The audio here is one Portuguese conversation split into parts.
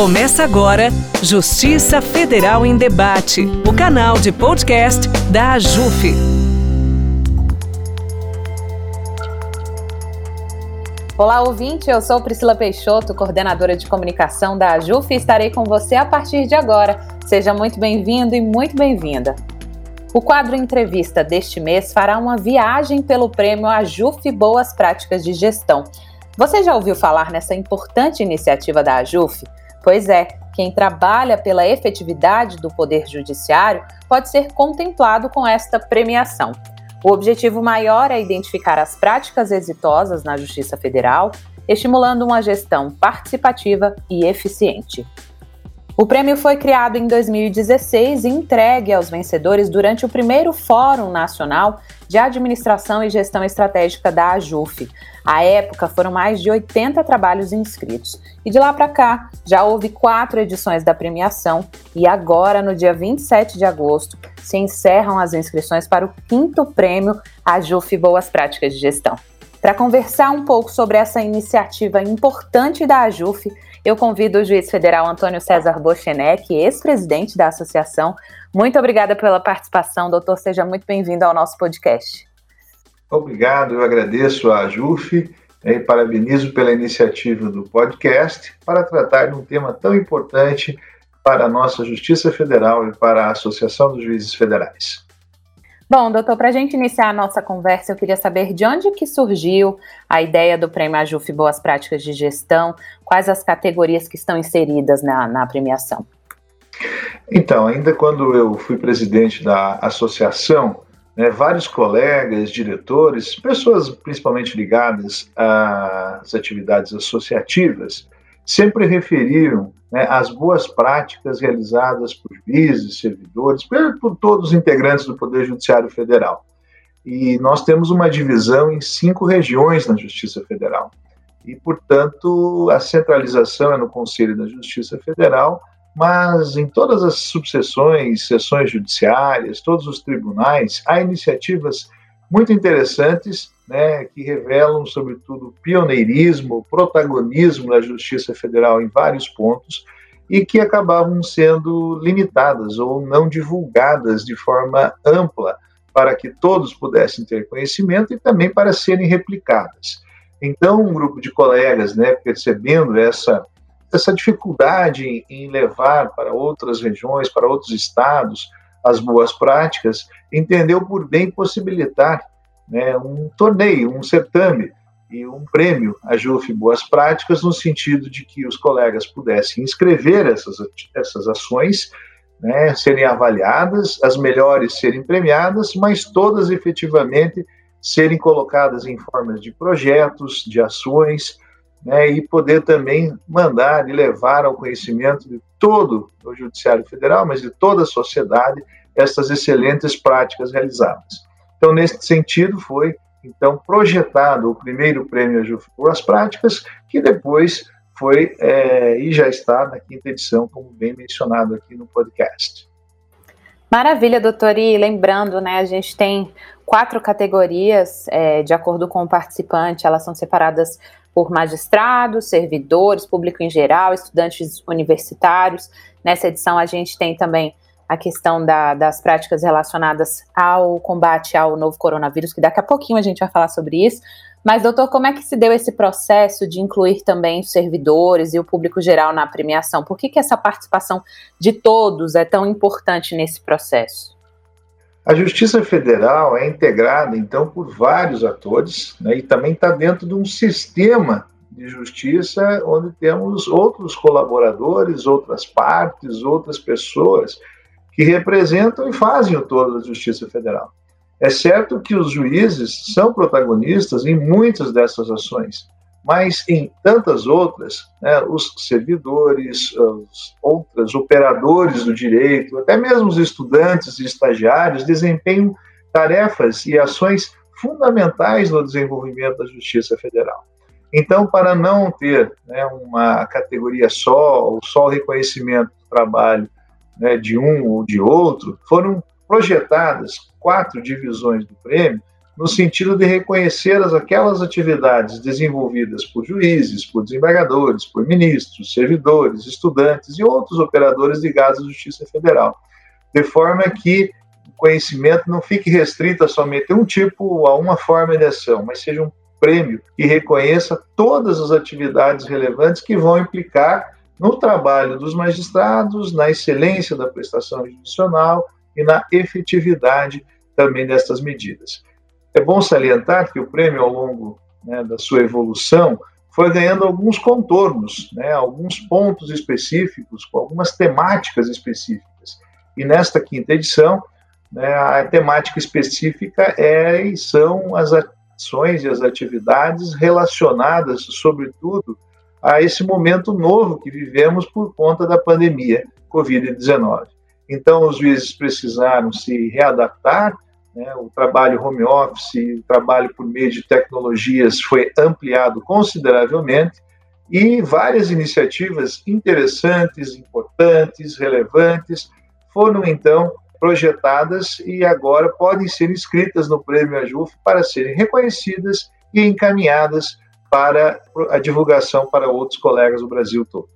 Começa agora Justiça Federal em Debate, o canal de podcast da AJUF. Olá, ouvinte. Eu sou Priscila Peixoto, coordenadora de comunicação da AJUF e estarei com você a partir de agora. Seja muito bem-vindo e muito bem-vinda. O quadro Entrevista deste mês fará uma viagem pelo prêmio AJUF Boas Práticas de Gestão. Você já ouviu falar nessa importante iniciativa da AJUF? Pois é, quem trabalha pela efetividade do Poder Judiciário pode ser contemplado com esta premiação. O objetivo maior é identificar as práticas exitosas na Justiça Federal, estimulando uma gestão participativa e eficiente. O prêmio foi criado em 2016 e entregue aos vencedores durante o primeiro Fórum Nacional de Administração e Gestão Estratégica da AJUF. À época, foram mais de 80 trabalhos inscritos. E de lá para cá, já houve quatro edições da premiação e agora, no dia 27 de agosto, se encerram as inscrições para o quinto prêmio AJUF Boas Práticas de Gestão. Para conversar um pouco sobre essa iniciativa importante da AJUF, eu convido o juiz federal Antônio César Bochenek, ex-presidente da associação. Muito obrigada pela participação, doutor. Seja muito bem-vindo ao nosso podcast. Obrigado, eu agradeço a JUF e parabenizo pela iniciativa do podcast para tratar de um tema tão importante para a nossa Justiça Federal e para a Associação dos Juízes Federais. Bom, doutor, para a gente iniciar a nossa conversa, eu queria saber de onde que surgiu a ideia do Prêmio AJUF Boas Práticas de Gestão, quais as categorias que estão inseridas na, na premiação? Então, ainda quando eu fui presidente da associação, né, vários colegas, diretores, pessoas principalmente ligadas às atividades associativas, sempre referiram né, as boas práticas realizadas por juízes, servidores, por, todos os integrantes do Poder Judiciário Federal. E nós temos uma divisão em cinco regiões na Justiça Federal. E, portanto, a centralização é no Conselho da Justiça Federal, mas em todas as subseções, sessões judiciárias, todos os tribunais, há iniciativas muito interessantes né, que revelam, sobretudo, pioneirismo, protagonismo da Justiça Federal em vários pontos e que acabavam sendo limitadas ou não divulgadas de forma ampla para que todos pudessem ter conhecimento e também para serem replicadas. Então, um grupo de colegas, né, percebendo essa essa dificuldade em levar para outras regiões, para outros estados, as boas práticas, entendeu por bem possibilitar né, um torneio, um certame e um prêmio. A JUF Boas Práticas, no sentido de que os colegas pudessem inscrever essas, essas ações, né, serem avaliadas, as melhores serem premiadas, mas todas efetivamente serem colocadas em formas de projetos, de ações, né, e poder também mandar e levar ao conhecimento de todo o Judiciário Federal, mas de toda a sociedade, essas excelentes práticas realizadas. Então, nesse sentido, foi então projetado o primeiro prêmio por as práticas, que depois foi é, e já está na quinta edição, como bem mencionado aqui no podcast. Maravilha, doutor. E lembrando, né, a gente tem quatro categorias, é, de acordo com o participante, elas são separadas por magistrados, servidores, público em geral, estudantes universitários. Nessa edição a gente tem também a questão da, das práticas relacionadas ao combate ao novo coronavírus, que daqui a pouquinho a gente vai falar sobre isso. Mas, doutor, como é que se deu esse processo de incluir também os servidores e o público geral na premiação? Por que, que essa participação de todos é tão importante nesse processo? A Justiça Federal é integrada, então, por vários atores né, e também está dentro de um sistema de justiça onde temos outros colaboradores, outras partes, outras pessoas que representam e fazem o todo da Justiça Federal. É certo que os juízes são protagonistas em muitas dessas ações, mas em tantas outras, né, os servidores, os outros operadores do direito, até mesmo os estudantes e estagiários desempenham tarefas e ações fundamentais no desenvolvimento da Justiça Federal. Então, para não ter né, uma categoria só, ou só o reconhecimento do trabalho né, de um ou de outro, foram projetadas quatro divisões do prêmio no sentido de reconhecer as, aquelas atividades desenvolvidas por juízes, por desembargadores, por ministros, servidores, estudantes e outros operadores ligados à Justiça Federal, de forma que o conhecimento não fique restrito a somente um tipo, a uma forma de ação, mas seja um prêmio que reconheça todas as atividades relevantes que vão implicar no trabalho dos magistrados, na excelência da prestação judicial e na efetividade também destas medidas. É bom salientar que o prêmio, ao longo né, da sua evolução, foi ganhando alguns contornos, né, alguns pontos específicos, com algumas temáticas específicas. E nesta quinta edição, né, a temática específica é e são as ações e as atividades relacionadas, sobretudo, a esse momento novo que vivemos por conta da pandemia Covid-19. Então, os juízes precisaram se readaptar, né? o trabalho home office, o trabalho por meio de tecnologias foi ampliado consideravelmente e várias iniciativas interessantes, importantes, relevantes foram então projetadas e agora podem ser inscritas no Prêmio AJUF para serem reconhecidas e encaminhadas para a divulgação para outros colegas do Brasil todo.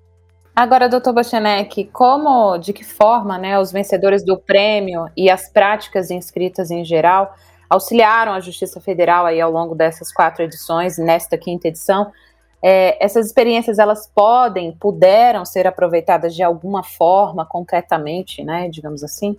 Agora, doutor Bochenek, como, de que forma né, os vencedores do prêmio e as práticas inscritas em geral auxiliaram a Justiça Federal aí ao longo dessas quatro edições, nesta quinta edição, é, essas experiências elas podem, puderam ser aproveitadas de alguma forma, concretamente, né, digamos assim?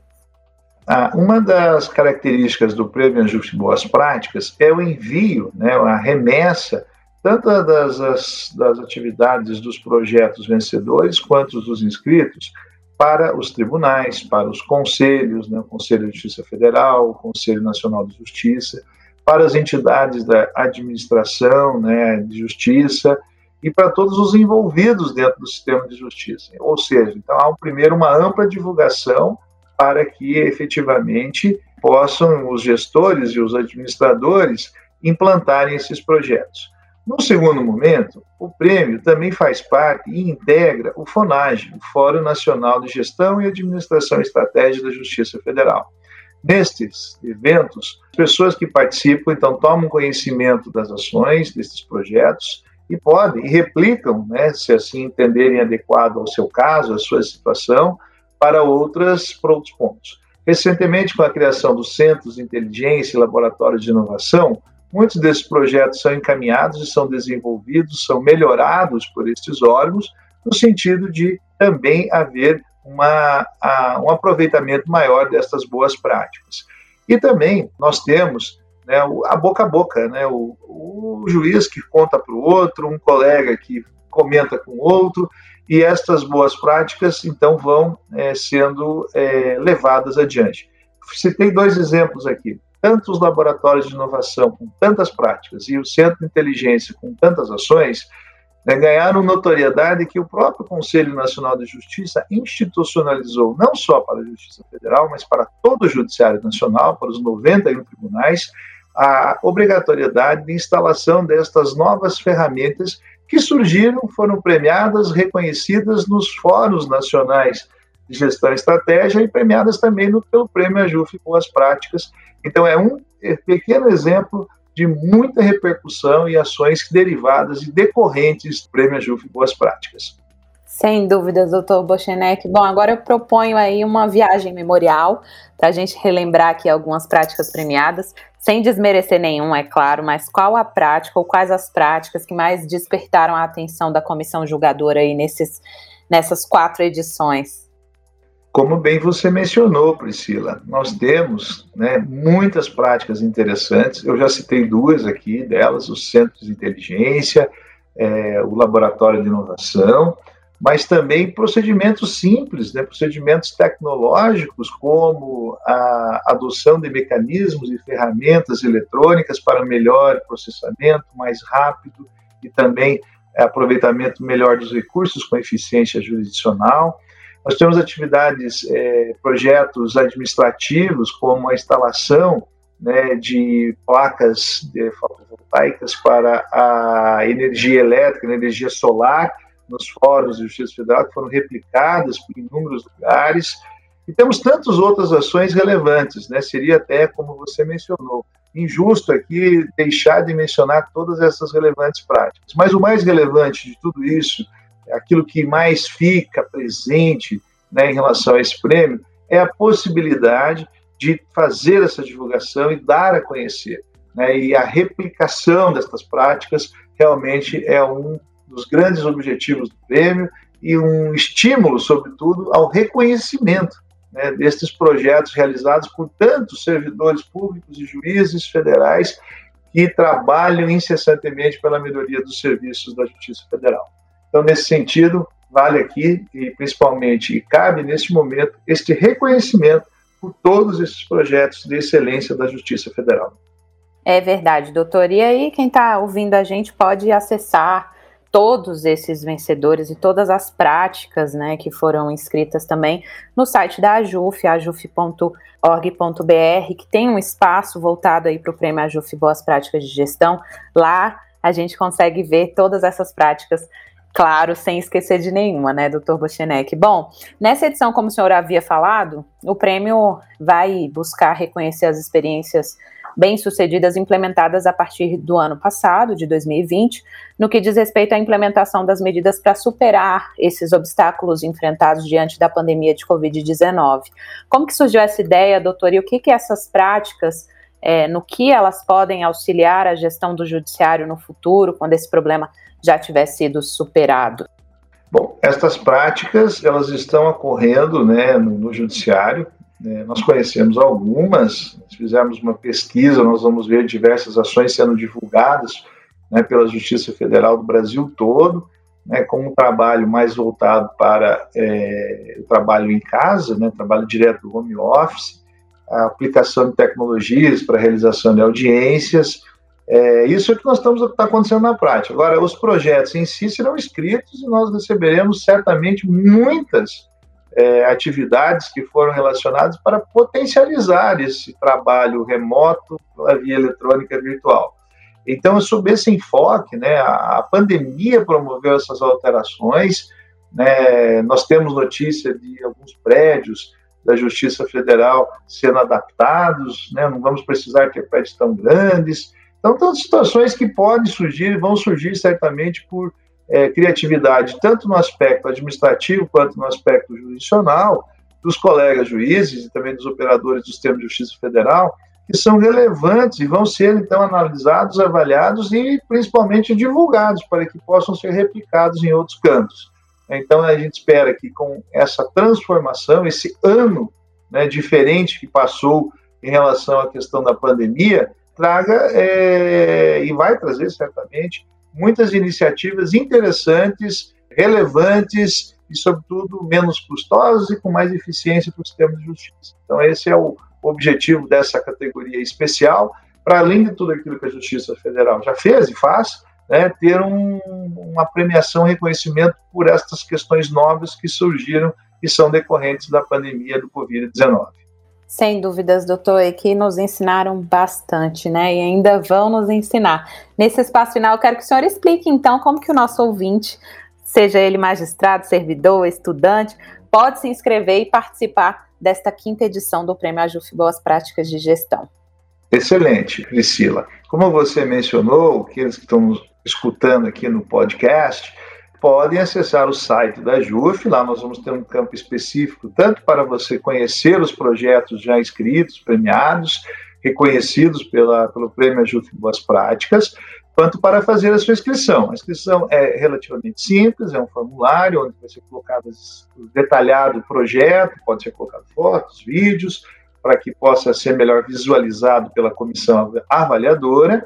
Ah, uma das características do Prêmio Ajuste Boas Práticas é o envio, né, a remessa, tanto das, das, das atividades dos projetos vencedores quanto dos inscritos, para os tribunais, para os conselhos, né, o Conselho de Justiça Federal, o Conselho Nacional de Justiça, para as entidades da administração né, de justiça e para todos os envolvidos dentro do sistema de justiça. Ou seja, então há um, primeiro uma ampla divulgação para que efetivamente possam os gestores e os administradores implantarem esses projetos. No segundo momento, o prêmio também faz parte e integra o FONAGE, o Fórum Nacional de Gestão e Administração Estratégica da Justiça Federal. Nestes eventos, pessoas que participam então tomam conhecimento das ações desses projetos e podem e replicam, né, se assim entenderem adequado ao seu caso, à sua situação, para outras para outros pontos. Recentemente, com a criação dos Centros de Inteligência e Laboratórios de Inovação, muitos desses projetos são encaminhados e são desenvolvidos, são melhorados por estes órgãos, no sentido de também haver uma, a, um aproveitamento maior destas boas práticas. E também nós temos né, a boca a boca, né, o, o juiz que conta para o outro, um colega que comenta com o outro, e estas boas práticas, então, vão é, sendo é, levadas adiante. Citei dois exemplos aqui. Tanto os laboratórios de inovação com tantas práticas e o Centro de Inteligência com tantas ações né, ganharam notoriedade que o próprio Conselho Nacional de Justiça institucionalizou, não só para a Justiça Federal, mas para todo o Judiciário Nacional, para os 91 tribunais, a obrigatoriedade de instalação destas novas ferramentas que surgiram, foram premiadas, reconhecidas nos fóruns nacionais de gestão e estratégia e premiadas também no, pelo Prêmio Ajuf Boas Práticas. Então, é um pequeno exemplo de muita repercussão e ações derivadas e decorrentes do Prêmio Ajuf Boas Práticas. Sem dúvidas, doutor Bochenek. Bom, agora eu proponho aí uma viagem memorial para a gente relembrar aqui algumas práticas premiadas sem desmerecer nenhum, é claro, mas qual a prática ou quais as práticas que mais despertaram a atenção da comissão julgadora aí nesses, nessas quatro edições? Como bem você mencionou, Priscila, nós temos né, muitas práticas interessantes. Eu já citei duas aqui delas: os centros de inteligência, é, o laboratório de inovação mas também procedimentos simples, né, procedimentos tecnológicos, como a adoção de mecanismos e ferramentas eletrônicas para melhor processamento, mais rápido e também aproveitamento melhor dos recursos com eficiência jurisdicional. Nós temos atividades, é, projetos administrativos, como a instalação né, de placas de fotovoltaicas para a energia elétrica, energia solar, nos fóruns de justiça federal que foram replicadas em inúmeros lugares. E temos tantas outras ações relevantes, né? Seria até, como você mencionou, injusto aqui deixar de mencionar todas essas relevantes práticas. Mas o mais relevante de tudo isso, aquilo que mais fica presente né, em relação a esse prêmio, é a possibilidade de fazer essa divulgação e dar a conhecer. Né, e a replicação destas práticas realmente é um dos grandes objetivos do prêmio e um estímulo, sobretudo, ao reconhecimento né, destes projetos realizados por tantos servidores públicos e juízes federais que trabalham incessantemente pela melhoria dos serviços da Justiça Federal. Então, nesse sentido, vale aqui e principalmente e cabe neste momento este reconhecimento por todos esses projetos de excelência da Justiça Federal. É verdade, doutor. E aí, quem está ouvindo a gente pode acessar todos esses vencedores e todas as práticas né, que foram inscritas também no site da AJUF, ajuf.org.br, que tem um espaço voltado aí para o Prêmio AJUF Boas Práticas de Gestão. Lá a gente consegue ver todas essas práticas claro, sem esquecer de nenhuma, né, doutor Bochenek? Bom, nessa edição, como o senhor havia falado, o prêmio vai buscar reconhecer as experiências bem-sucedidas implementadas a partir do ano passado, de 2020, no que diz respeito à implementação das medidas para superar esses obstáculos enfrentados diante da pandemia de Covid-19. Como que surgiu essa ideia, doutor, e o que, que essas práticas, é, no que elas podem auxiliar a gestão do judiciário no futuro, quando esse problema já tiver sido superado? Bom, estas práticas elas estão ocorrendo né, no, no judiciário é, nós conhecemos algumas, se fizermos uma pesquisa, nós vamos ver diversas ações sendo divulgadas né, pela Justiça Federal do Brasil todo, né, com um trabalho mais voltado para é, o trabalho em casa, né, trabalho direto do home office, a aplicação de tecnologias para realização de audiências. É, isso é o que nós estamos está acontecendo na prática. Agora, os projetos em si serão escritos e nós receberemos certamente muitas é, atividades que foram relacionadas para potencializar esse trabalho remoto pela via eletrônica virtual. Então, sob esse enfoque, né, a, a pandemia promoveu essas alterações. Né, nós temos notícia de alguns prédios da Justiça Federal sendo adaptados, né, não vamos precisar ter prédios tão grandes. Então, todas situações que podem surgir e vão surgir certamente por é, criatividade, tanto no aspecto administrativo quanto no aspecto jurisdicional, dos colegas juízes e também dos operadores do sistema de justiça federal, que são relevantes e vão ser, então, analisados, avaliados e, principalmente, divulgados para que possam ser replicados em outros cantos. Então, a gente espera que, com essa transformação, esse ano né, diferente que passou em relação à questão da pandemia, traga é, e vai trazer, certamente, muitas iniciativas interessantes, relevantes e, sobretudo, menos custosas e com mais eficiência para o sistema de justiça. Então, esse é o objetivo dessa categoria especial, para além de tudo aquilo que a Justiça Federal já fez e faz, né, ter um, uma premiação, um reconhecimento por estas questões novas que surgiram e são decorrentes da pandemia do Covid-19. Sem dúvidas, doutor, e que nos ensinaram bastante, né? E ainda vão nos ensinar. Nesse espaço final, eu quero que o senhor explique, então, como que o nosso ouvinte, seja ele magistrado, servidor, estudante, pode se inscrever e participar desta quinta edição do Prêmio Ajuf Boas Práticas de Gestão. Excelente, Priscila. Como você mencionou, aqueles que estão escutando aqui no podcast, podem acessar o site da JUF, lá nós vamos ter um campo específico, tanto para você conhecer os projetos já inscritos, premiados, reconhecidos pela, pelo Prêmio JUF Boas Práticas, quanto para fazer a sua inscrição. A inscrição é relativamente simples, é um formulário onde vai ser colocado detalhado o projeto, pode ser colocado fotos, vídeos, para que possa ser melhor visualizado pela comissão avaliadora,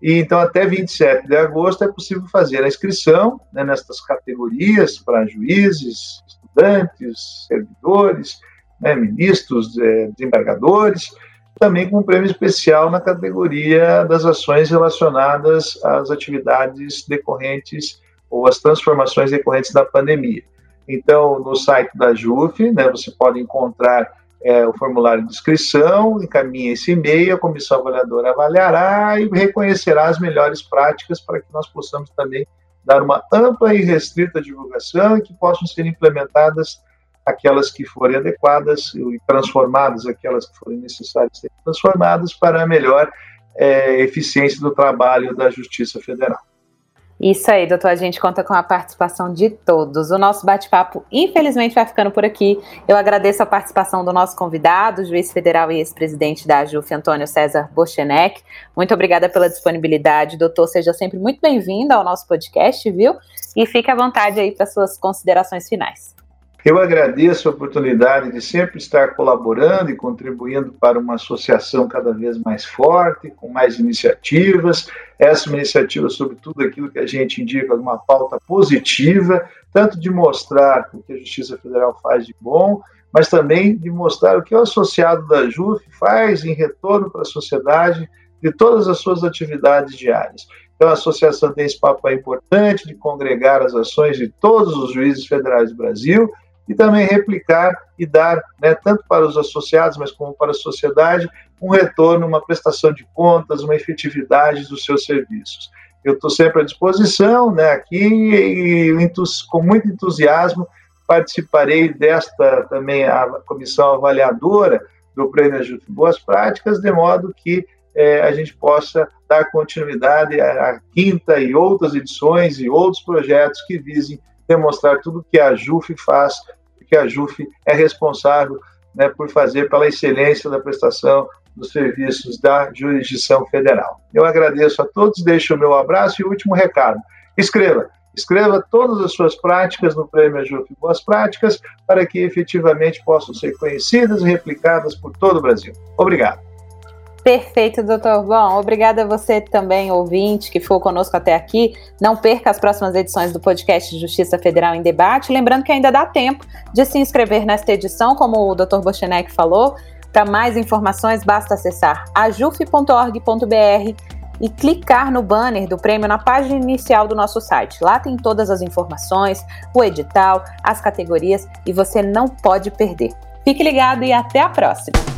e então, até 27 de agosto, é possível fazer a inscrição né, nestas categorias para juízes, estudantes, servidores, né, ministros, é, desembargadores, também com um prêmio especial na categoria das ações relacionadas às atividades decorrentes ou às transformações decorrentes da pandemia. Então, no site da JUF, né, você pode encontrar é, o formulário de inscrição, encaminha esse e-mail, a comissão avaliadora avaliará e reconhecerá as melhores práticas para que nós possamos também dar uma ampla e restrita divulgação e que possam ser implementadas aquelas que forem adequadas e transformadas aquelas que forem necessárias ser transformadas para melhor é, eficiência do trabalho da Justiça Federal. Isso aí, doutor. A gente conta com a participação de todos. O nosso bate-papo, infelizmente, vai ficando por aqui. Eu agradeço a participação do nosso convidado, juiz federal e ex-presidente da AJUF, Antônio César Bochenek. Muito obrigada pela disponibilidade, doutor. Seja sempre muito bem-vindo ao nosso podcast, viu? E fique à vontade aí para suas considerações finais. Eu agradeço a oportunidade de sempre estar colaborando e contribuindo para uma associação cada vez mais forte, com mais iniciativas. Essa iniciativa sobre tudo aquilo que a gente indica uma pauta positiva, tanto de mostrar o que a Justiça Federal faz de bom, mas também de mostrar o que o associado da JUF faz em retorno para a sociedade de todas as suas atividades diárias. Então, a associação tem esse papel importante de congregar as ações de todos os juízes federais do Brasil e também replicar e dar, né, tanto para os associados, mas como para a sociedade, um retorno, uma prestação de contas, uma efetividade dos seus serviços. Eu estou sempre à disposição, né, aqui, e com muito entusiasmo participarei desta também a comissão avaliadora do Prêmio Ajuda Boas Práticas, de modo que é, a gente possa dar continuidade à, à quinta e outras edições e outros projetos que visem demonstrar tudo que a JUF faz que a JUF é responsável né, por fazer pela excelência da prestação dos serviços da jurisdição federal. Eu agradeço a todos, deixo o meu abraço e o último recado. Escreva, escreva todas as suas práticas no Prêmio JUF Boas Práticas para que efetivamente possam ser conhecidas e replicadas por todo o Brasil. Obrigado. Perfeito, doutor. Bom, obrigada a você também, ouvinte, que ficou conosco até aqui. Não perca as próximas edições do podcast Justiça Federal em Debate. Lembrando que ainda dá tempo de se inscrever nesta edição, como o doutor Bochenek falou. Para mais informações, basta acessar ajuf.org.br e clicar no banner do prêmio na página inicial do nosso site. Lá tem todas as informações, o edital, as categorias e você não pode perder. Fique ligado e até a próxima!